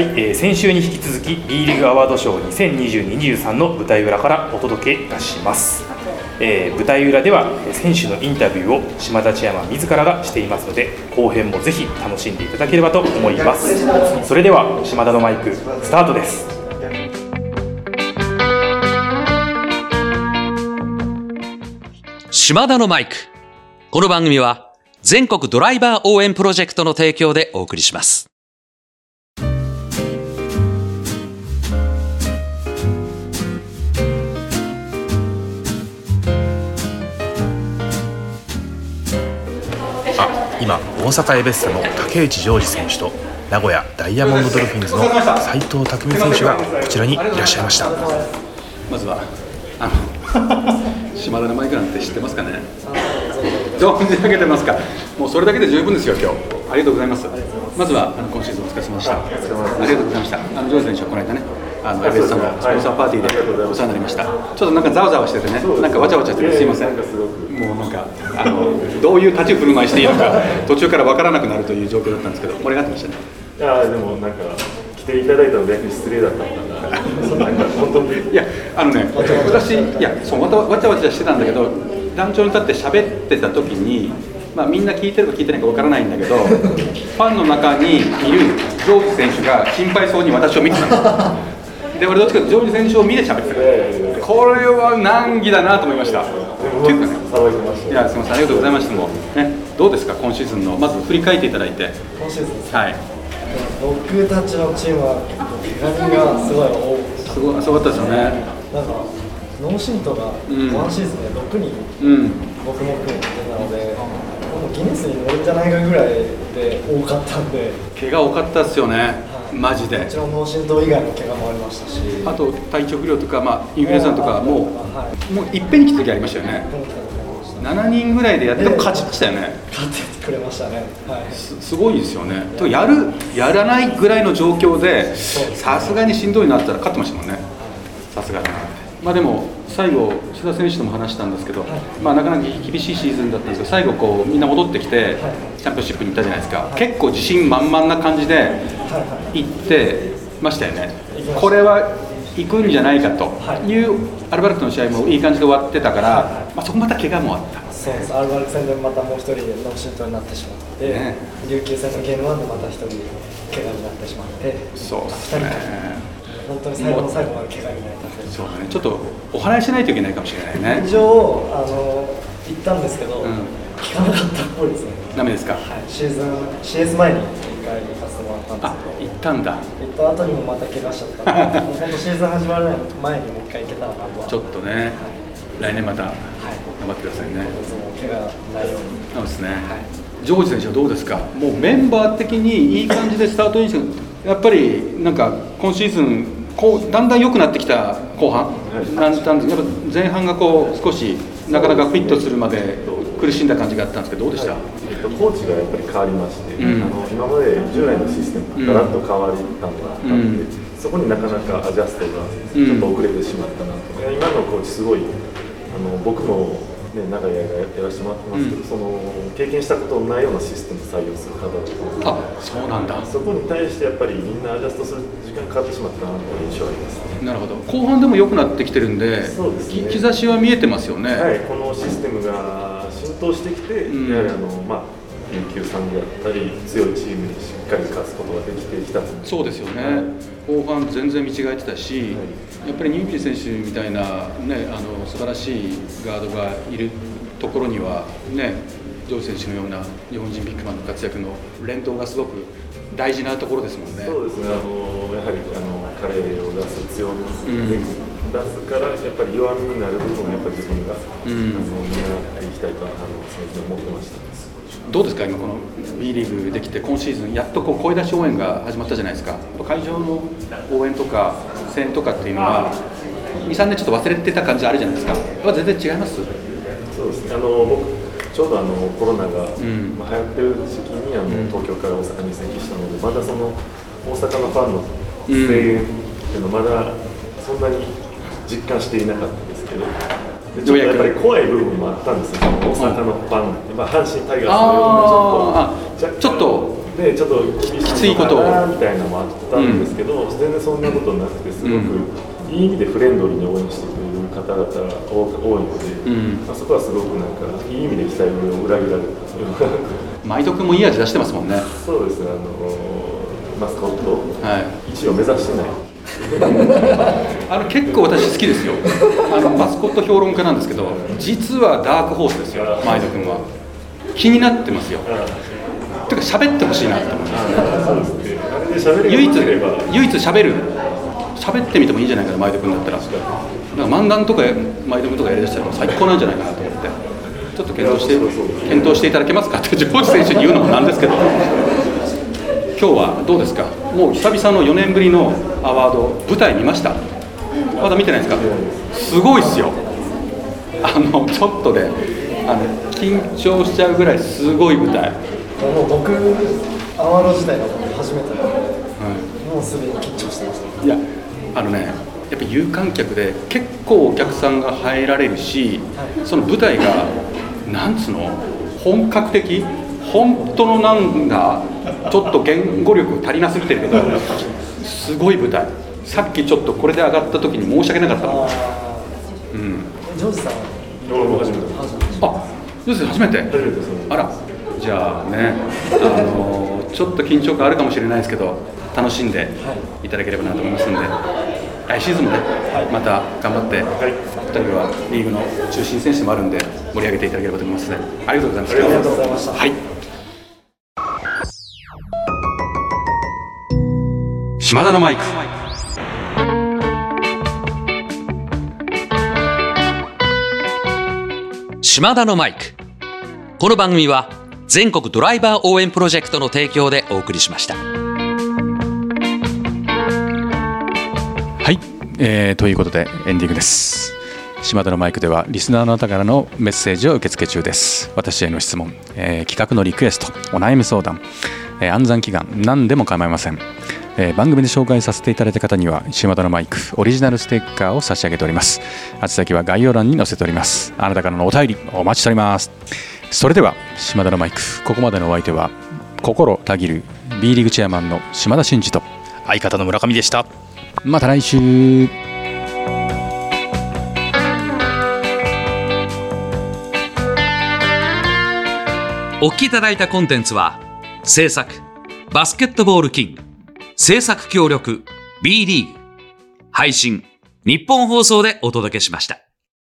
はい、えー先週に引き続き B リーグアワード賞2022-23の舞台裏からお届けいたします、えー舞台裏ではえー選手のインタビューを島田千山自らがしていますので後編もぜひ楽しんでいただければと思いますそれでは島田のマイクスタートです島田のマイク。この番組は全国ドライバー応援プロジェクトの提供でお送りします。あ今大阪エベッサの竹内ジョージ選手と名古屋ダイヤモンドドルフィンズの斉藤匠選手がこちらにいらっしゃいました。まずはあの島田のマイクなんて知ってますかね？存じ上げてますか？もうそれだけで十分ですよ今日。ありがとうございます。まずはあの今シーズンお疲れ様でした。ありがとうございました。あのジョージ選手はこの間ねあのエベスさんのスポンサーパーティーでお世話になりました。ちょっとなんかざわざわしててね。なんかわちゃわちゃしててすいませんもうなんかあのどういう立ち振る舞いしていいのか 途中からわからなくなるという状況だったんですけど盛り上がってましたね。いやでもなんか来ていただいたの逆に失礼だったのかな。なんか本当に。いやあのね私いやそうわたわちゃわちゃしてたんだけど団長に立って喋ってた時に、まあ、みんな聞いてるか聞いてないかわからないんだけど ファンの中にいるジョージ選手が心配そうに私を見てたので俺どっちかというとジョージ選手を見て喋ってたこれは難儀だなと思いました。っていうかね騒いやすみません。ありがとうございました。もうねどうですか今シーズンの。まず振り返っていただいて。今シーズンはい。僕たちのチームは怪我がすごい多くすごいすごかったですよね。なんかノーシントがん。ワンシーズンで6人、うん。僕も含めてなのでもうギネスに乗るんじゃないかぐらいで多かったんで。怪我多かったですよねマジで。もちろん脳震盪以外の怪我もありましたし。あと体調不良とか、まあ、インフルエンザとかもはい、もういっぺんに来た時ありましたよね。今回もありました7人ぐらいでやっても勝ちましたよね。勝ってくれましたね。はい。すすごいですよね。とやるやらないぐらいの状況でさすがにしんどいなったら勝ってましたもんねまあでも最後志田選手とも話したんですけど、まあ、なかなか厳しいシーズンだったんですけど最後こうみんな戻ってきてチャンピオンシップに行ったじゃないですか。結構自信満々な感じで行ってましたよね。これは行くんじゃないかとい。うアルバルクの試合もいい感じで終わってたから、まあ、そこまた怪我もあった。そうです。アルバルク戦でまたもう一人で脳震盪になってしまって、ね。琉球戦のゲームワンでまた一人怪我になってしまってそうですね本当に最後の最後まで怪我になりたそうだね。ちょっとお祓いしないといけないかもしれないね。一応あの行ったんですけど、ん。聞かなかったっぽいですね。ダメですか？はい。シーズン CS 前に一回行かせてもらったんですあけど。行ったんだ。行った後にもまた怪我しちゃった。本当シーズン始まる前にもう一回行けたらなとは。ちょっとね来年またはい頑張ってください。ねその怪我ないように。そうですね、ジョージ選手はどうですか？もうメンバー的にいい感じでスタートインしてやっぱりなんか今シーズンこうだんだん良くなってきた後半、なんだんやっぱ前半がこう少しなかなかフィットするまで苦しんだ感じがあったんですけどどうでした、えっとコーチがやっぱり変わりまして、うん。あの今まで従来のシステムがガラッと変わったのがあったので、うん。そこになかなかアジャストがちょっと遅れてしまったなと、いや今のコーチすごいあの僕も、ね、長い間やらせてもらってますけど、その経験したことのないようなシステムを採用する方だとあそうなんだ。そこに対してやっぱりみんなアジャストする時間かかってしまったなという印象がありますね。なるほど。後半でも良くなってきてるんでそうですね。き兆しは見えてますよね、はい、このシステムが浸透してきて、うん。やはりあの、まあ、琉球さんであったり、強いチームにしっかり勝つことができてきたそうですよね、後半全然見違えてたし、やっぱりニュービル選手みたいな、ね、あの素晴らしいガードがいるところには、ね、ジョージ選手のような日本人ビッグマンの活躍の連動がすごく大事なところですもんね。そうですね、あのやはりあの彼を出す強み、ん。出すから、やっぱり弱みになる部分をやっぱり自分が、ん。あの見習っていきたいとあの常々思ってました。どうですか、今、この B リーグできて、今シーズン、やっとこう声出し応援が始まったじゃないですか、会場の応援とか、声援とかっていうのは、2、3年ちょっと忘れてた感じあるじゃないですか、は全然違います？そうですね、あの僕、ちょうどあのコロナが、ん。まあ、流行ってる時期にあの、東京から大阪に移籍したので、まだその大阪のファンの声援っていうのまだそんなに実感していなかったんですけど、でちょっとやっぱり怖い部分もあったんですよ、大阪のファン、まあ、阪神タイガースのようなちょっとあー。あちょっとね、ちょっと厳きついことみたいなのもあったんですけど、全然そんなことなくてすごくいい意味でフレンドリーに応援してくれる方々が多多いので、うん。まあ、そこはすごくなんかいい意味で期待を裏切られたというか毎度君もいい味出してますもんね。そうですねあのマスコット。はい。1位を目指してないあの結構私好きですよ。あのマスコット評論家なんですけど実はダークホースですよ毎度君は。気になってますよ。てか喋ってほしいなって思います唯一唯一喋る。喋ってみてもいいんじゃないかな毎度君だったら。なんか漫談とか毎度君とかやりだしたら最高なんじゃないかなと思って。ちょっと検討して検討していただけますかってジョージ選手に言うのもなんですけど。今日はどうですか？もう久々の4年ぶりのアワード舞台見ました？まだ見てないですか？すごいっすよ。あのちょっとねあの緊張しちゃうぐらいすごい舞台、もう僕アワード自体が初めてなのでもうすでに緊張してますいやあのねやっぱ有観客で結構お客さんが入られるし、その舞台がなんつうの？本格的？本当のなんだちょっと言語力足りなすぎてるけどすごい舞台。さっきちょっとこれで上がった時に申し訳なかったもんあうん。ージョージさんは？俺も初めてあどうです初めて？初めてそうあらじゃあねあのちょっと緊張感あるかもしれないですけど楽しんでい。ただければなと思いますんで来シーズンもね、また頑張って、2人はリーグの中心選手でもあるんで盛り上げていただければと思いますのでありがとうございますありがとうございました。はい島田のマイク。島田のマイク。この番組は全国ドライバー応援プロジェクトの提供でお送りしました。はい、えーということでエンディングです。島田のマイクではリスナーの方からのメッセージを受付中です。私への質問、えー企画のリクエストお悩み相談、えー暗算祈願何でも構いません、えー番組で紹介させていただいた方には島田のマイクオリジナルステッカーを差し上げております。宛先は概要欄に載せております。あなたからのお便りお待ちしております。それでは島田のマイクここまでのお相手は心たぎる B リーグチェアマンの島田真二と相方の村上でした。また来週。お聞きいただいたコンテンツは制作バスケットボールキング制作協力 B リーグ配信日本放送でお届けしました。